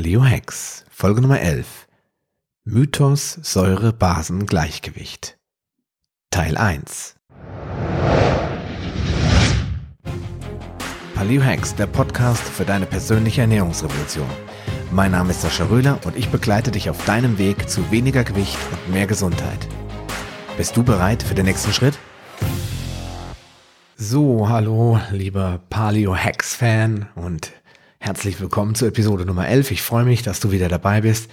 Paleo Hacks, Folge Nummer 11. Mythos Säure-Basen-Gleichgewicht. Teil 1. Paleo Hacks, der Podcast für deine persönliche Ernährungsrevolution. Mein Name ist Sascha Röhler und ich begleite dich auf deinem Weg zu weniger Gewicht und mehr Gesundheit. Bist du bereit für den nächsten Schritt? So, hallo, lieber Paleo Hacks Fan und Herzlich willkommen zu Episode Nummer 11. Ich freue mich, dass du wieder dabei bist.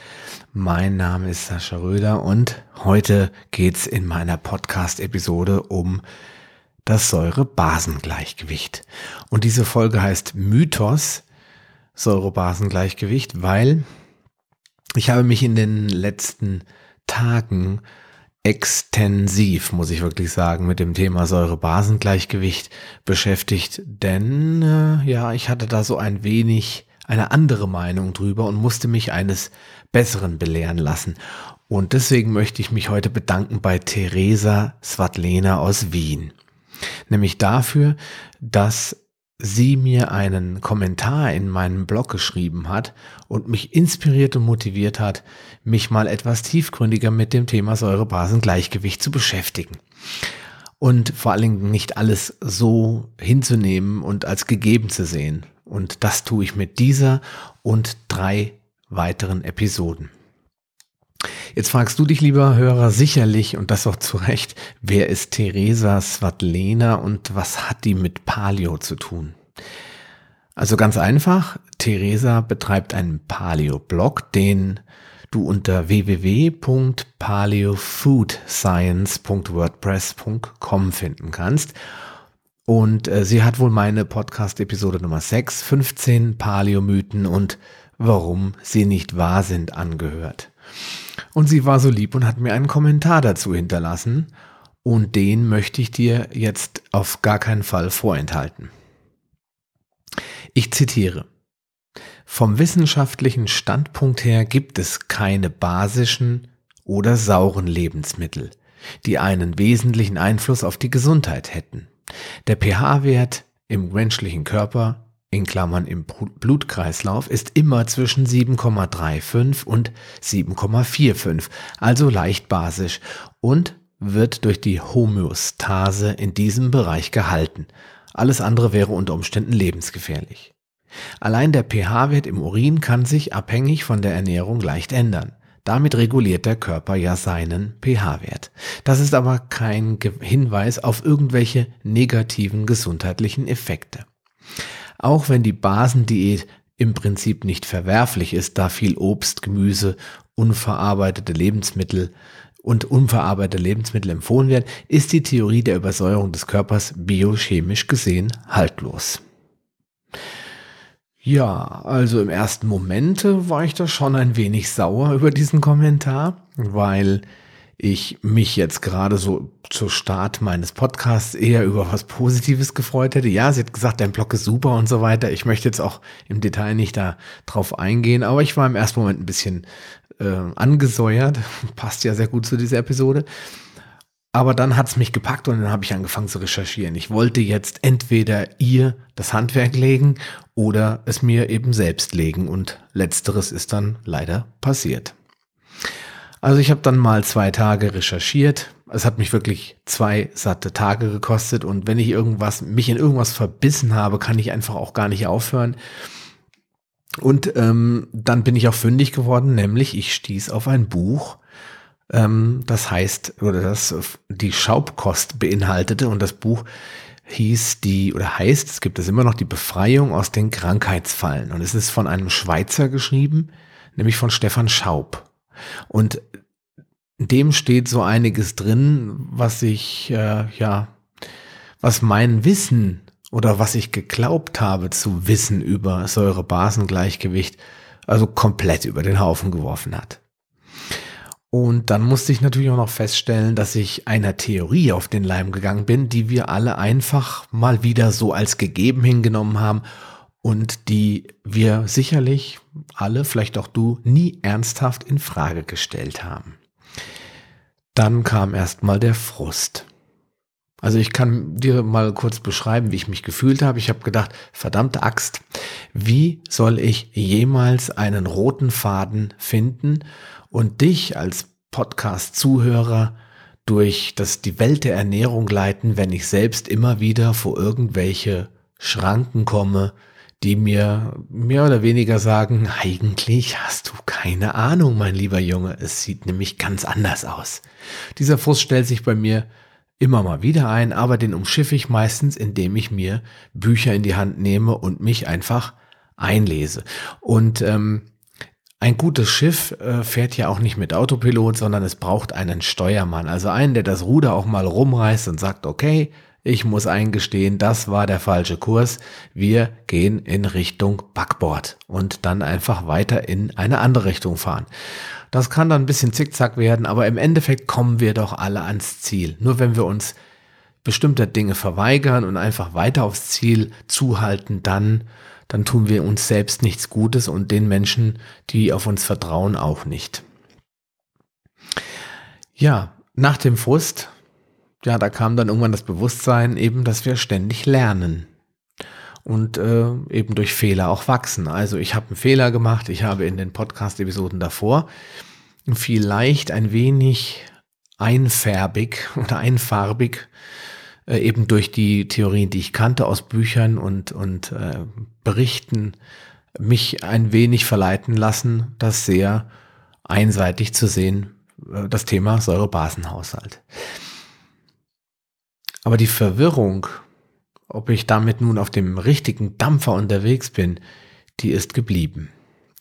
Mein Name ist Sascha Röder und heute geht's in meiner Podcast-Episode um das Säure-Basen-Gleichgewicht. Und diese Folge heißt Mythos Säure-Basen-Gleichgewicht, weil ich habe mich in den letzten Tagen extensiv, muss ich wirklich sagen, mit dem Thema Säure-Basen-Gleichgewicht beschäftigt, denn äh, ja, ich hatte da so ein wenig eine andere Meinung drüber und musste mich eines Besseren belehren lassen. Und deswegen möchte ich mich heute bedanken bei Theresa Svatlena aus Wien. Nämlich dafür, dass sie mir einen Kommentar in meinem Blog geschrieben hat und mich inspiriert und motiviert hat, mich mal etwas tiefgründiger mit dem Thema Säurebasengleichgewicht zu beschäftigen. Und vor allen Dingen nicht alles so hinzunehmen und als gegeben zu sehen. Und das tue ich mit dieser und drei weiteren Episoden. Jetzt fragst du dich, lieber Hörer, sicherlich, und das auch zu Recht, wer ist Theresa Svatlena und was hat die mit Paleo zu tun? Also ganz einfach, Theresa betreibt einen Paleo-Blog, den du unter www.paleofoodscience.wordpress.com finden kannst. Und äh, sie hat wohl meine Podcast-Episode Nummer 6, 15 Paleo-Mythen und warum sie nicht wahr sind angehört. Und sie war so lieb und hat mir einen Kommentar dazu hinterlassen. Und den möchte ich dir jetzt auf gar keinen Fall vorenthalten. Ich zitiere. Vom wissenschaftlichen Standpunkt her gibt es keine basischen oder sauren Lebensmittel, die einen wesentlichen Einfluss auf die Gesundheit hätten. Der pH-Wert im menschlichen Körper in Klammern im Blutkreislauf ist immer zwischen 7,35 und 7,45, also leicht basisch und wird durch die Homöostase in diesem Bereich gehalten. Alles andere wäre unter Umständen lebensgefährlich. Allein der pH-Wert im Urin kann sich abhängig von der Ernährung leicht ändern. Damit reguliert der Körper ja seinen pH-Wert. Das ist aber kein Hinweis auf irgendwelche negativen gesundheitlichen Effekte. Auch wenn die Basendiät im Prinzip nicht verwerflich ist, da viel Obst, Gemüse, unverarbeitete Lebensmittel und unverarbeitete Lebensmittel empfohlen werden, ist die Theorie der Übersäuerung des Körpers biochemisch gesehen haltlos. Ja, also im ersten Moment war ich da schon ein wenig sauer über diesen Kommentar, weil ich mich jetzt gerade so zur Start meines Podcasts eher über was Positives gefreut hätte. Ja, sie hat gesagt, dein Blog ist super und so weiter. Ich möchte jetzt auch im Detail nicht da drauf eingehen, aber ich war im ersten Moment ein bisschen äh, angesäuert. Passt ja sehr gut zu dieser Episode. Aber dann hat es mich gepackt und dann habe ich angefangen zu recherchieren. Ich wollte jetzt entweder ihr das Handwerk legen oder es mir eben selbst legen. Und letzteres ist dann leider passiert. Also ich habe dann mal zwei Tage recherchiert. Es hat mich wirklich zwei satte Tage gekostet. Und wenn ich irgendwas, mich in irgendwas verbissen habe, kann ich einfach auch gar nicht aufhören. Und ähm, dann bin ich auch fündig geworden, nämlich ich stieß auf ein Buch, ähm, das heißt, oder das die Schaubkost beinhaltete und das Buch hieß die, oder heißt, es gibt es immer noch, die Befreiung aus den Krankheitsfallen. Und es ist von einem Schweizer geschrieben, nämlich von Stefan Schaub. Und dem steht so einiges drin, was ich, äh, ja, was mein Wissen oder was ich geglaubt habe zu wissen über Säure-Basen-Gleichgewicht, also komplett über den Haufen geworfen hat. Und dann musste ich natürlich auch noch feststellen, dass ich einer Theorie auf den Leim gegangen bin, die wir alle einfach mal wieder so als gegeben hingenommen haben und die wir sicherlich alle, vielleicht auch du, nie ernsthaft in Frage gestellt haben. Dann kam erstmal der Frust. Also ich kann dir mal kurz beschreiben, wie ich mich gefühlt habe. Ich habe gedacht, verdammte Axt, wie soll ich jemals einen roten Faden finden und dich als Podcast-Zuhörer durch das, die Welt der Ernährung leiten, wenn ich selbst immer wieder vor irgendwelche Schranken komme, die mir mehr oder weniger sagen, eigentlich hast du keine Ahnung, mein lieber Junge, es sieht nämlich ganz anders aus. Dieser Frust stellt sich bei mir immer mal wieder ein, aber den umschiffe ich meistens, indem ich mir Bücher in die Hand nehme und mich einfach einlese. Und ähm, ein gutes Schiff äh, fährt ja auch nicht mit Autopilot, sondern es braucht einen Steuermann, also einen, der das Ruder auch mal rumreißt und sagt, okay, ich muss eingestehen, das war der falsche Kurs. Wir gehen in Richtung Backbord und dann einfach weiter in eine andere Richtung fahren. Das kann dann ein bisschen zickzack werden, aber im Endeffekt kommen wir doch alle ans Ziel. Nur wenn wir uns bestimmte Dinge verweigern und einfach weiter aufs Ziel zuhalten, dann, dann tun wir uns selbst nichts Gutes und den Menschen, die auf uns vertrauen, auch nicht. Ja, nach dem Frust, ja, da kam dann irgendwann das Bewusstsein eben, dass wir ständig lernen und äh, eben durch Fehler auch wachsen. Also ich habe einen Fehler gemacht, ich habe in den Podcast-Episoden davor vielleicht ein wenig einfärbig oder einfarbig äh, eben durch die Theorien, die ich kannte aus Büchern und, und äh, Berichten, mich ein wenig verleiten lassen, das sehr einseitig zu sehen, äh, das Thema Säurebasenhaushalt. Aber die Verwirrung ob ich damit nun auf dem richtigen Dampfer unterwegs bin, die ist geblieben.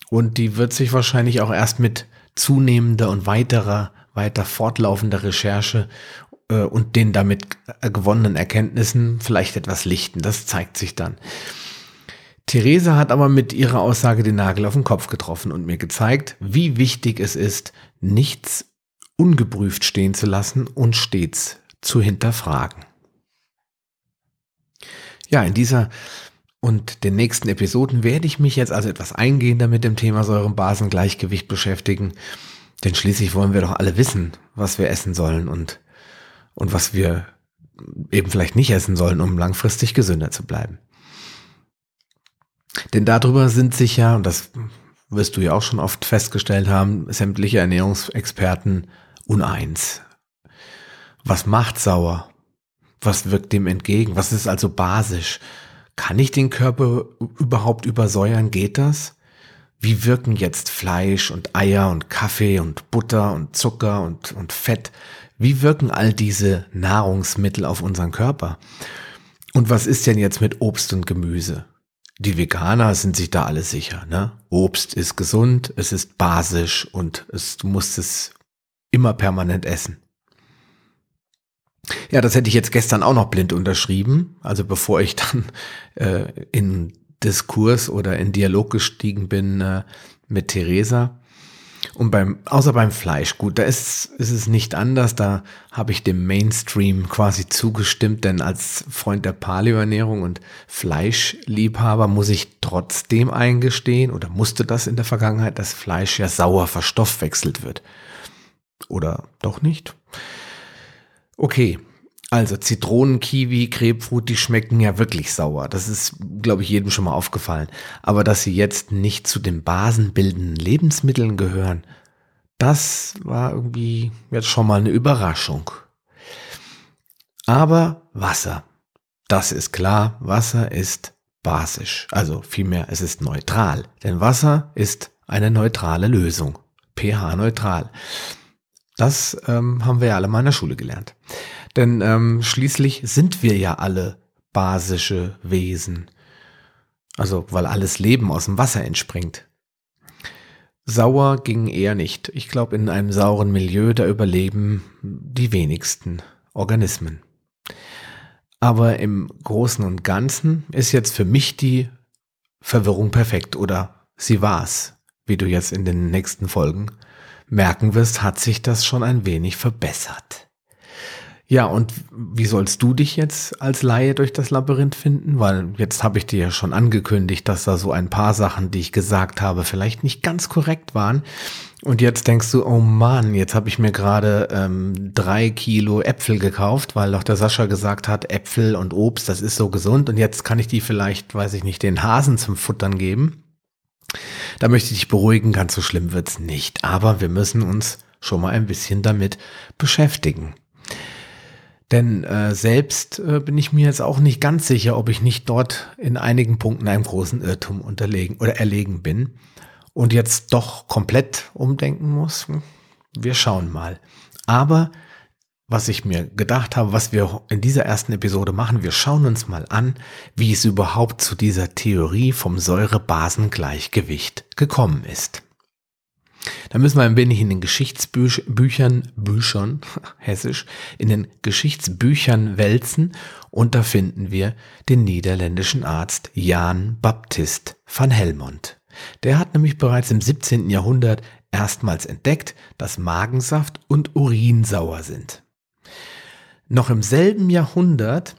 Und die wird sich wahrscheinlich auch erst mit zunehmender und weiterer, weiter fortlaufender Recherche äh, und den damit gewonnenen Erkenntnissen vielleicht etwas lichten. Das zeigt sich dann. Theresa hat aber mit ihrer Aussage den Nagel auf den Kopf getroffen und mir gezeigt, wie wichtig es ist, nichts ungeprüft stehen zu lassen und stets zu hinterfragen. Ja, in dieser und den nächsten Episoden werde ich mich jetzt also etwas eingehender mit dem Thema Säurenbasengleichgewicht beschäftigen. Denn schließlich wollen wir doch alle wissen, was wir essen sollen und, und was wir eben vielleicht nicht essen sollen, um langfristig gesünder zu bleiben. Denn darüber sind sich ja, und das wirst du ja auch schon oft festgestellt haben, sämtliche Ernährungsexperten uneins. Was macht sauer? Was wirkt dem entgegen? Was ist also basisch? Kann ich den Körper überhaupt übersäuern? Geht das? Wie wirken jetzt Fleisch und Eier und Kaffee und Butter und Zucker und, und Fett? Wie wirken all diese Nahrungsmittel auf unseren Körper? Und was ist denn jetzt mit Obst und Gemüse? Die Veganer sind sich da alle sicher. Ne? Obst ist gesund, es ist basisch und es, du musst es immer permanent essen. Ja, das hätte ich jetzt gestern auch noch blind unterschrieben. Also bevor ich dann äh, in Diskurs oder in Dialog gestiegen bin äh, mit Theresa. Und beim, außer beim Fleisch, gut, da ist, ist es nicht anders. Da habe ich dem Mainstream quasi zugestimmt, denn als Freund der Paleoernährung und Fleischliebhaber muss ich trotzdem eingestehen oder musste das in der Vergangenheit, dass Fleisch ja sauer verstoffwechselt wird. Oder doch nicht? Okay, also Zitronen, Kiwi, Grapefruit, die schmecken ja wirklich sauer. Das ist, glaube ich, jedem schon mal aufgefallen. Aber dass sie jetzt nicht zu den basenbildenden Lebensmitteln gehören, das war irgendwie jetzt schon mal eine Überraschung. Aber Wasser, das ist klar, Wasser ist basisch. Also vielmehr, es ist neutral. Denn Wasser ist eine neutrale Lösung. pH-neutral. Das ähm, haben wir ja alle mal in der Schule gelernt. Denn ähm, schließlich sind wir ja alle basische Wesen. Also, weil alles Leben aus dem Wasser entspringt. Sauer ging eher nicht. Ich glaube, in einem sauren Milieu, da überleben die wenigsten Organismen. Aber im Großen und Ganzen ist jetzt für mich die Verwirrung perfekt oder sie war's, wie du jetzt in den nächsten Folgen merken wirst, hat sich das schon ein wenig verbessert. Ja, und wie sollst du dich jetzt als Laie durch das Labyrinth finden? Weil jetzt habe ich dir ja schon angekündigt, dass da so ein paar Sachen, die ich gesagt habe, vielleicht nicht ganz korrekt waren. Und jetzt denkst du, oh Mann, jetzt habe ich mir gerade ähm, drei Kilo Äpfel gekauft, weil doch der Sascha gesagt hat, Äpfel und Obst, das ist so gesund. Und jetzt kann ich die vielleicht, weiß ich nicht, den Hasen zum Futtern geben. Da möchte ich dich beruhigen, ganz so schlimm wird's nicht. Aber wir müssen uns schon mal ein bisschen damit beschäftigen. Denn äh, selbst äh, bin ich mir jetzt auch nicht ganz sicher, ob ich nicht dort in einigen Punkten einem großen Irrtum unterlegen oder erlegen bin und jetzt doch komplett umdenken muss. Wir schauen mal. Aber was ich mir gedacht habe, was wir in dieser ersten Episode machen, wir schauen uns mal an, wie es überhaupt zu dieser Theorie vom Säure-Basen-Gleichgewicht gekommen ist. Da müssen wir ein wenig in den Geschichtsbüchern, Büchern, hessisch, in den Geschichtsbüchern wälzen und da finden wir den niederländischen Arzt Jan Baptist van Helmont. Der hat nämlich bereits im 17. Jahrhundert erstmals entdeckt, dass Magensaft und Urin sauer sind. Noch im selben Jahrhundert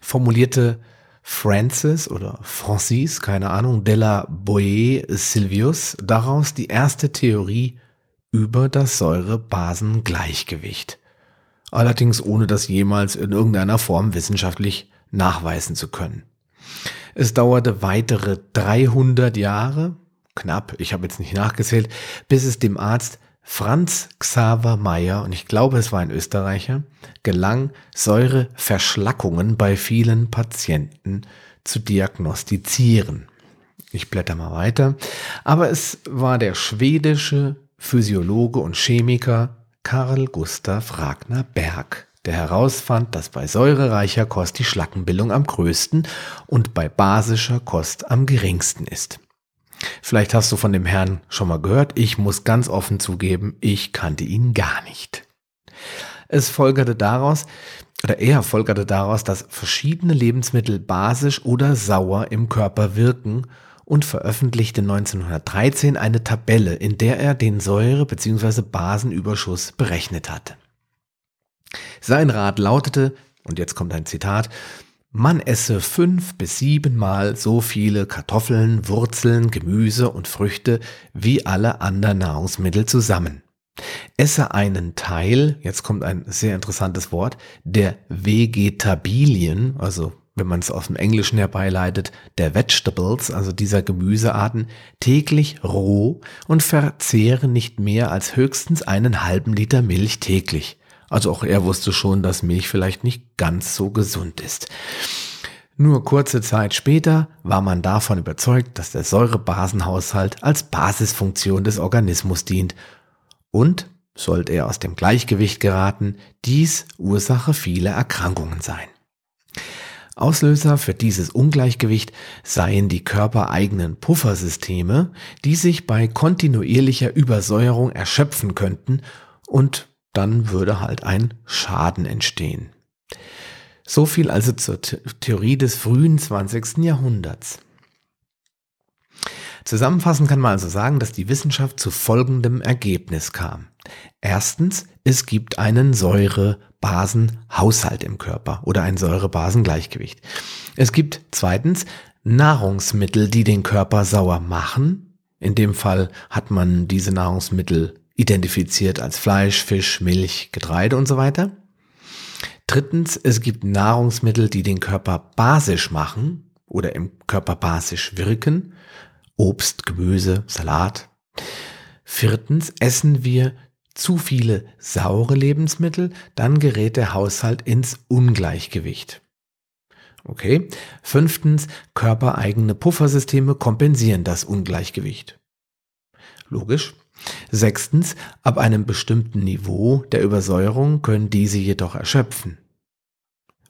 formulierte Francis oder Francis, keine Ahnung, Della Boe Silvius daraus die erste Theorie über das Säure-Basen-Gleichgewicht. Allerdings ohne das jemals in irgendeiner Form wissenschaftlich nachweisen zu können. Es dauerte weitere 300 Jahre, knapp, ich habe jetzt nicht nachgezählt, bis es dem Arzt Franz Xaver Meyer, und ich glaube, es war ein Österreicher, gelang, Säureverschlackungen bei vielen Patienten zu diagnostizieren. Ich blätter mal weiter. Aber es war der schwedische Physiologe und Chemiker Karl Gustav Ragnar Berg, der herausfand, dass bei säurereicher Kost die Schlackenbildung am größten und bei basischer Kost am geringsten ist. Vielleicht hast du von dem Herrn schon mal gehört. Ich muss ganz offen zugeben, ich kannte ihn gar nicht. Es folgerte daraus, oder er folgerte daraus, dass verschiedene Lebensmittel basisch oder sauer im Körper wirken und veröffentlichte 1913 eine Tabelle, in der er den Säure- bzw. Basenüberschuss berechnet hatte. Sein Rat lautete, und jetzt kommt ein Zitat, man esse fünf bis siebenmal so viele Kartoffeln, Wurzeln, Gemüse und Früchte wie alle anderen Nahrungsmittel zusammen. Esse einen Teil, jetzt kommt ein sehr interessantes Wort, der Vegetabilien, also wenn man es aus dem Englischen herbeileitet, der Vegetables, also dieser Gemüsearten, täglich roh und verzehre nicht mehr als höchstens einen halben Liter Milch täglich. Also auch er wusste schon, dass Milch vielleicht nicht ganz so gesund ist. Nur kurze Zeit später war man davon überzeugt, dass der Säurebasenhaushalt als Basisfunktion des Organismus dient und, sollte er aus dem Gleichgewicht geraten, dies Ursache vieler Erkrankungen sein. Auslöser für dieses Ungleichgewicht seien die körpereigenen Puffersysteme, die sich bei kontinuierlicher Übersäuerung erschöpfen könnten und dann würde halt ein Schaden entstehen. So viel also zur Theorie des frühen 20. Jahrhunderts. Zusammenfassend kann man also sagen, dass die Wissenschaft zu folgendem Ergebnis kam. Erstens, es gibt einen Säure-Basen-Haushalt im Körper oder ein Säure-Basen-Gleichgewicht. Es gibt zweitens Nahrungsmittel, die den Körper sauer machen. In dem Fall hat man diese Nahrungsmittel identifiziert als Fleisch, Fisch, Milch, Getreide und so weiter. Drittens, es gibt Nahrungsmittel, die den Körper basisch machen oder im Körper basisch wirken. Obst, Gemüse, Salat. Viertens, essen wir zu viele saure Lebensmittel, dann gerät der Haushalt ins Ungleichgewicht. Okay. Fünftens, körpereigene Puffersysteme kompensieren das Ungleichgewicht. Logisch. Sechstens, ab einem bestimmten Niveau der Übersäuerung können diese jedoch erschöpfen.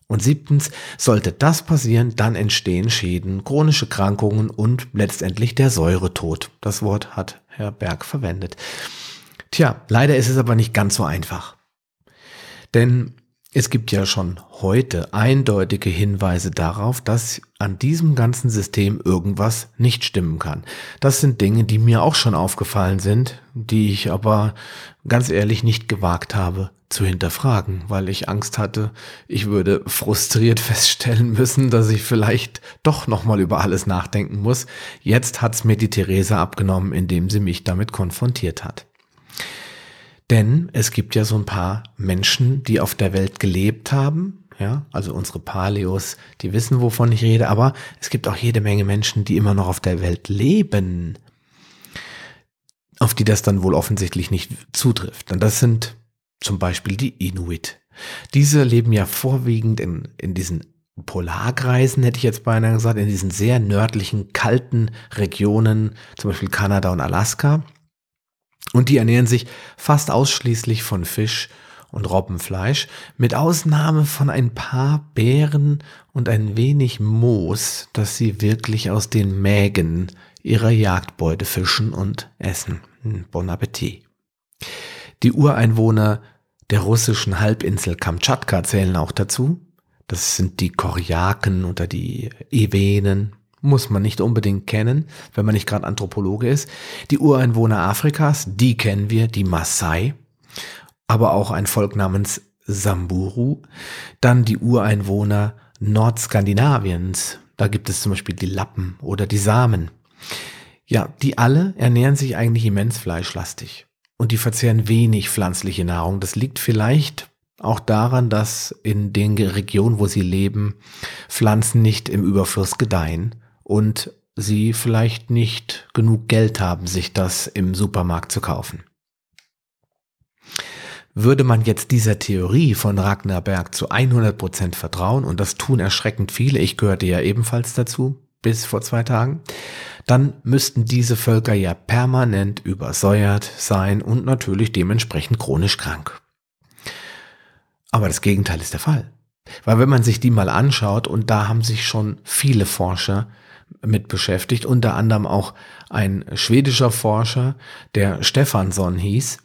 Und siebtens, sollte das passieren, dann entstehen Schäden, chronische Krankungen und letztendlich der Säuretod. Das Wort hat Herr Berg verwendet. Tja, leider ist es aber nicht ganz so einfach. Denn es gibt ja schon heute eindeutige Hinweise darauf, dass an diesem ganzen System irgendwas nicht stimmen kann. Das sind Dinge, die mir auch schon aufgefallen sind, die ich aber ganz ehrlich nicht gewagt habe zu hinterfragen, weil ich Angst hatte, ich würde frustriert feststellen müssen, dass ich vielleicht doch nochmal über alles nachdenken muss. Jetzt hat's mir die Therese abgenommen, indem sie mich damit konfrontiert hat. Denn es gibt ja so ein paar Menschen, die auf der Welt gelebt haben, ja, also unsere Paleos, die wissen, wovon ich rede, aber es gibt auch jede Menge Menschen, die immer noch auf der Welt leben, auf die das dann wohl offensichtlich nicht zutrifft. Und das sind zum Beispiel die Inuit. Diese leben ja vorwiegend in, in diesen Polarkreisen, hätte ich jetzt beinahe gesagt, in diesen sehr nördlichen, kalten Regionen, zum Beispiel Kanada und Alaska. Und die ernähren sich fast ausschließlich von Fisch und Robbenfleisch, mit Ausnahme von ein paar Beeren und ein wenig Moos, das sie wirklich aus den Mägen ihrer Jagdbeute fischen und essen. Hm, bon Appetit. Die Ureinwohner der russischen Halbinsel Kamtschatka zählen auch dazu. Das sind die Koryaken oder die Ewenen. Muss man nicht unbedingt kennen, wenn man nicht gerade Anthropologe ist. Die Ureinwohner Afrikas, die kennen wir, die Maasai. Aber auch ein Volk namens Samburu. Dann die Ureinwohner Nordskandinaviens. Da gibt es zum Beispiel die Lappen oder die Samen. Ja, die alle ernähren sich eigentlich immens fleischlastig und die verzehren wenig pflanzliche Nahrung. Das liegt vielleicht auch daran, dass in den Regionen, wo sie leben, Pflanzen nicht im Überfluss gedeihen und sie vielleicht nicht genug Geld haben, sich das im Supermarkt zu kaufen. Würde man jetzt dieser Theorie von Ragnar Berg zu 100 Prozent vertrauen, und das tun erschreckend viele, ich gehörte ja ebenfalls dazu, bis vor zwei Tagen, dann müssten diese Völker ja permanent übersäuert sein und natürlich dementsprechend chronisch krank. Aber das Gegenteil ist der Fall. Weil wenn man sich die mal anschaut, und da haben sich schon viele Forscher mit beschäftigt, unter anderem auch ein schwedischer Forscher, der Stefansson hieß,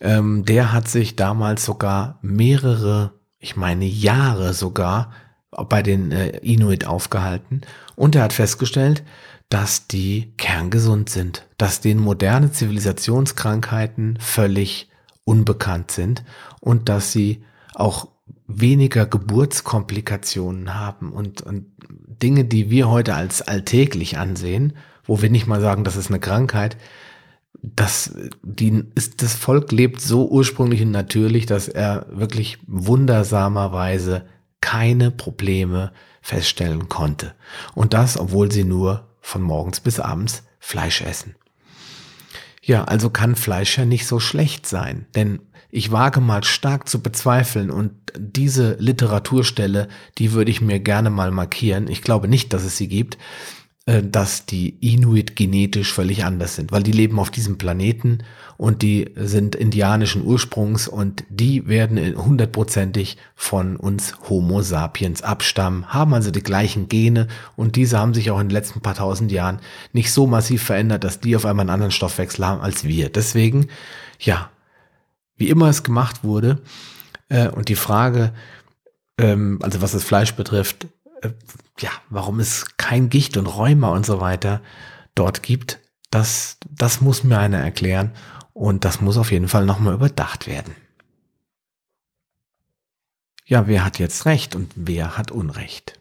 ähm, der hat sich damals sogar mehrere, ich meine Jahre sogar, bei den äh, Inuit aufgehalten. Und er hat festgestellt, dass die kerngesund sind, dass denen moderne Zivilisationskrankheiten völlig unbekannt sind und dass sie auch weniger Geburtskomplikationen haben und, und Dinge, die wir heute als alltäglich ansehen, wo wir nicht mal sagen, das ist eine Krankheit, das, die ist, das Volk lebt so ursprünglich und natürlich, dass er wirklich wundersamerweise keine Probleme feststellen konnte. Und das, obwohl sie nur von morgens bis abends Fleisch essen. Ja, also kann Fleisch ja nicht so schlecht sein, denn ich wage mal stark zu bezweifeln und diese Literaturstelle, die würde ich mir gerne mal markieren. Ich glaube nicht, dass es sie gibt, dass die Inuit genetisch völlig anders sind, weil die leben auf diesem Planeten und die sind indianischen Ursprungs und die werden hundertprozentig von uns Homo sapiens abstammen, haben also die gleichen Gene und diese haben sich auch in den letzten paar tausend Jahren nicht so massiv verändert, dass die auf einmal einen anderen Stoffwechsel haben als wir. Deswegen, ja, wie immer es gemacht wurde äh, und die Frage, ähm, also was das Fleisch betrifft, äh, ja, warum es kein Gicht und Rheuma und so weiter dort gibt, das, das muss mir einer erklären und das muss auf jeden Fall nochmal überdacht werden. Ja, wer hat jetzt Recht und wer hat Unrecht?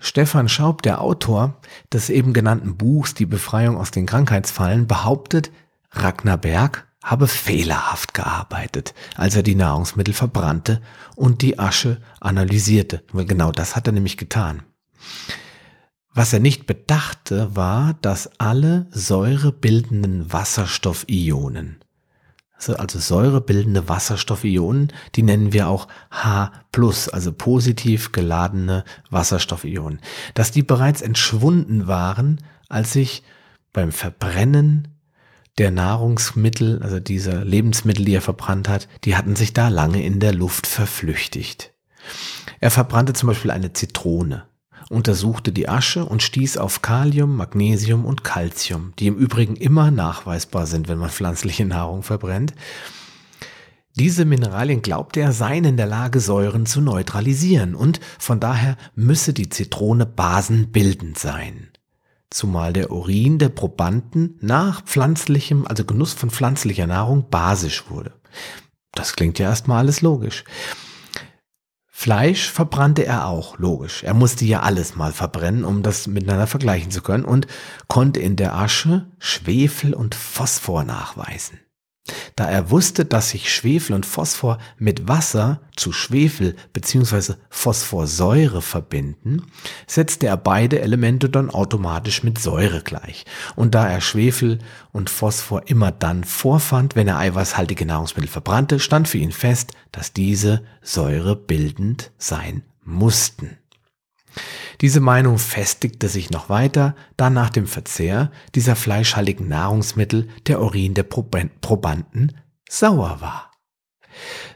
Stefan Schaub, der Autor des eben genannten Buchs Die Befreiung aus den Krankheitsfallen, behauptet, Ragnar Berg habe fehlerhaft gearbeitet, als er die Nahrungsmittel verbrannte und die Asche analysierte. Genau das hat er nämlich getan. Was er nicht bedachte, war, dass alle säurebildenden Wasserstoffionen, also säurebildende Wasserstoffionen, die nennen wir auch H+, also positiv geladene Wasserstoffionen, dass die bereits entschwunden waren, als sich beim Verbrennen der Nahrungsmittel, also dieser Lebensmittel, die er verbrannt hat, die hatten sich da lange in der Luft verflüchtigt. Er verbrannte zum Beispiel eine Zitrone, untersuchte die Asche und stieß auf Kalium, Magnesium und Calcium, die im Übrigen immer nachweisbar sind, wenn man pflanzliche Nahrung verbrennt. Diese Mineralien glaubte er seien in der Lage, Säuren zu neutralisieren und von daher müsse die Zitrone basenbildend sein zumal der Urin der Probanden nach pflanzlichem, also Genuss von pflanzlicher Nahrung basisch wurde. Das klingt ja erstmal alles logisch. Fleisch verbrannte er auch, logisch. Er musste ja alles mal verbrennen, um das miteinander vergleichen zu können und konnte in der Asche Schwefel und Phosphor nachweisen. Da er wusste, dass sich Schwefel und Phosphor mit Wasser zu Schwefel bzw. Phosphorsäure verbinden, setzte er beide Elemente dann automatisch mit Säure gleich. Und da er Schwefel und Phosphor immer dann vorfand, wenn er eiweißhaltige Nahrungsmittel verbrannte, stand für ihn fest, dass diese Säure bildend sein mussten. Diese Meinung festigte sich noch weiter, da nach dem Verzehr dieser fleischhaltigen Nahrungsmittel der Urin der Probanden sauer war.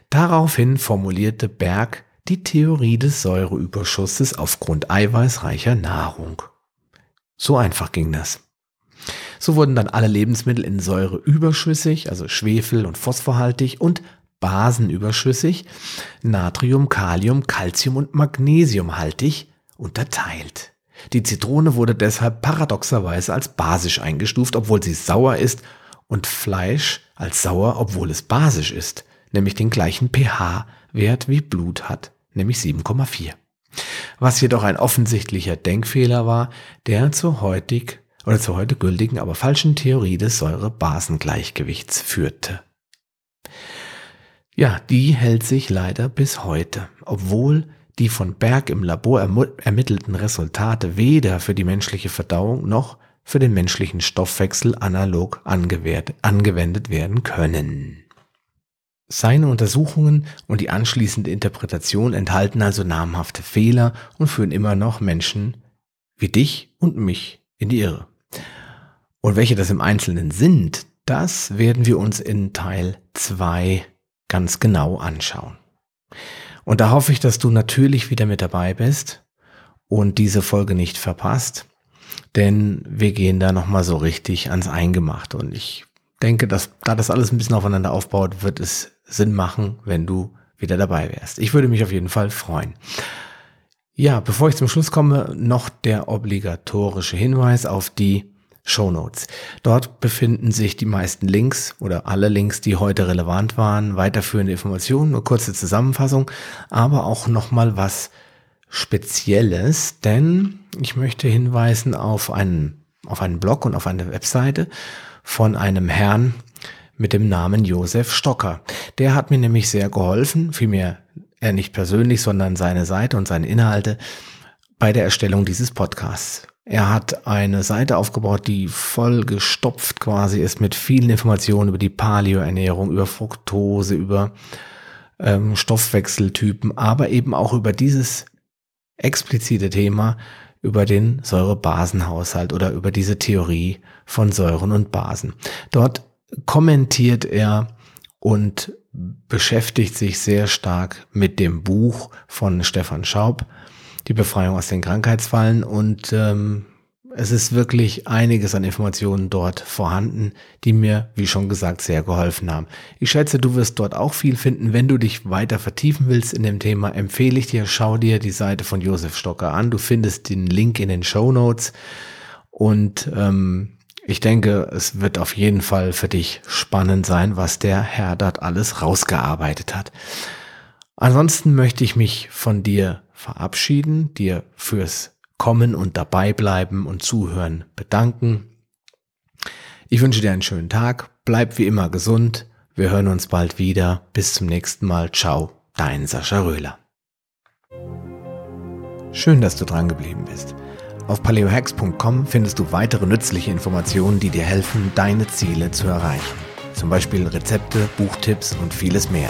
Daraufhin formulierte Berg die Theorie des Säureüberschusses aufgrund eiweißreicher Nahrung. So einfach ging das. So wurden dann alle Lebensmittel in Säure überschüssig, also Schwefel- und Phosphorhaltig und Basenüberschüssig, Natrium, Kalium, Calcium und Magnesiumhaltig unterteilt. Die Zitrone wurde deshalb paradoxerweise als basisch eingestuft, obwohl sie sauer ist, und Fleisch als sauer, obwohl es basisch ist, nämlich den gleichen pH-Wert wie Blut hat, nämlich 7,4. Was jedoch ein offensichtlicher Denkfehler war, der zur heutig oder zur heute gültigen, aber falschen Theorie des Säure-Basen-Gleichgewichts führte. Ja, die hält sich leider bis heute, obwohl die von Berg im Labor ermittelten Resultate weder für die menschliche Verdauung noch für den menschlichen Stoffwechsel analog angewendet werden können. Seine Untersuchungen und die anschließende Interpretation enthalten also namhafte Fehler und führen immer noch Menschen wie dich und mich in die Irre. Und welche das im Einzelnen sind, das werden wir uns in Teil 2 ganz genau anschauen. Und da hoffe ich, dass du natürlich wieder mit dabei bist und diese Folge nicht verpasst, denn wir gehen da nochmal so richtig ans Eingemachte und ich denke, dass da das alles ein bisschen aufeinander aufbaut, wird es Sinn machen, wenn du wieder dabei wärst. Ich würde mich auf jeden Fall freuen. Ja, bevor ich zum Schluss komme, noch der obligatorische Hinweis auf die Show Notes. Dort befinden sich die meisten Links oder alle Links, die heute relevant waren, weiterführende Informationen, nur kurze Zusammenfassung, aber auch nochmal was Spezielles, denn ich möchte hinweisen auf einen, auf einen Blog und auf eine Webseite von einem Herrn mit dem Namen Josef Stocker. Der hat mir nämlich sehr geholfen, vielmehr er nicht persönlich, sondern seine Seite und seine Inhalte bei der Erstellung dieses Podcasts. Er hat eine Seite aufgebaut, die voll gestopft quasi ist mit vielen Informationen über die Paleo-Ernährung, über Fructose, über ähm, Stoffwechseltypen, aber eben auch über dieses explizite Thema, über den Säurebasenhaushalt oder über diese Theorie von Säuren und Basen. Dort kommentiert er und beschäftigt sich sehr stark mit dem Buch von Stefan Schaub, die Befreiung aus den Krankheitsfallen und ähm, es ist wirklich einiges an Informationen dort vorhanden, die mir, wie schon gesagt, sehr geholfen haben. Ich schätze, du wirst dort auch viel finden. Wenn du dich weiter vertiefen willst in dem Thema, empfehle ich dir, schau dir die Seite von Josef Stocker an. Du findest den Link in den Show Notes und ähm, ich denke, es wird auf jeden Fall für dich spannend sein, was der Herr dort alles rausgearbeitet hat. Ansonsten möchte ich mich von dir verabschieden, dir fürs Kommen und dabei bleiben und zuhören bedanken. Ich wünsche dir einen schönen Tag, bleib wie immer gesund, wir hören uns bald wieder, bis zum nächsten Mal, ciao, dein Sascha Röhler. Schön, dass du dran geblieben bist. Auf paleohacks.com findest du weitere nützliche Informationen, die dir helfen, deine Ziele zu erreichen. Zum Beispiel Rezepte, Buchtipps und vieles mehr.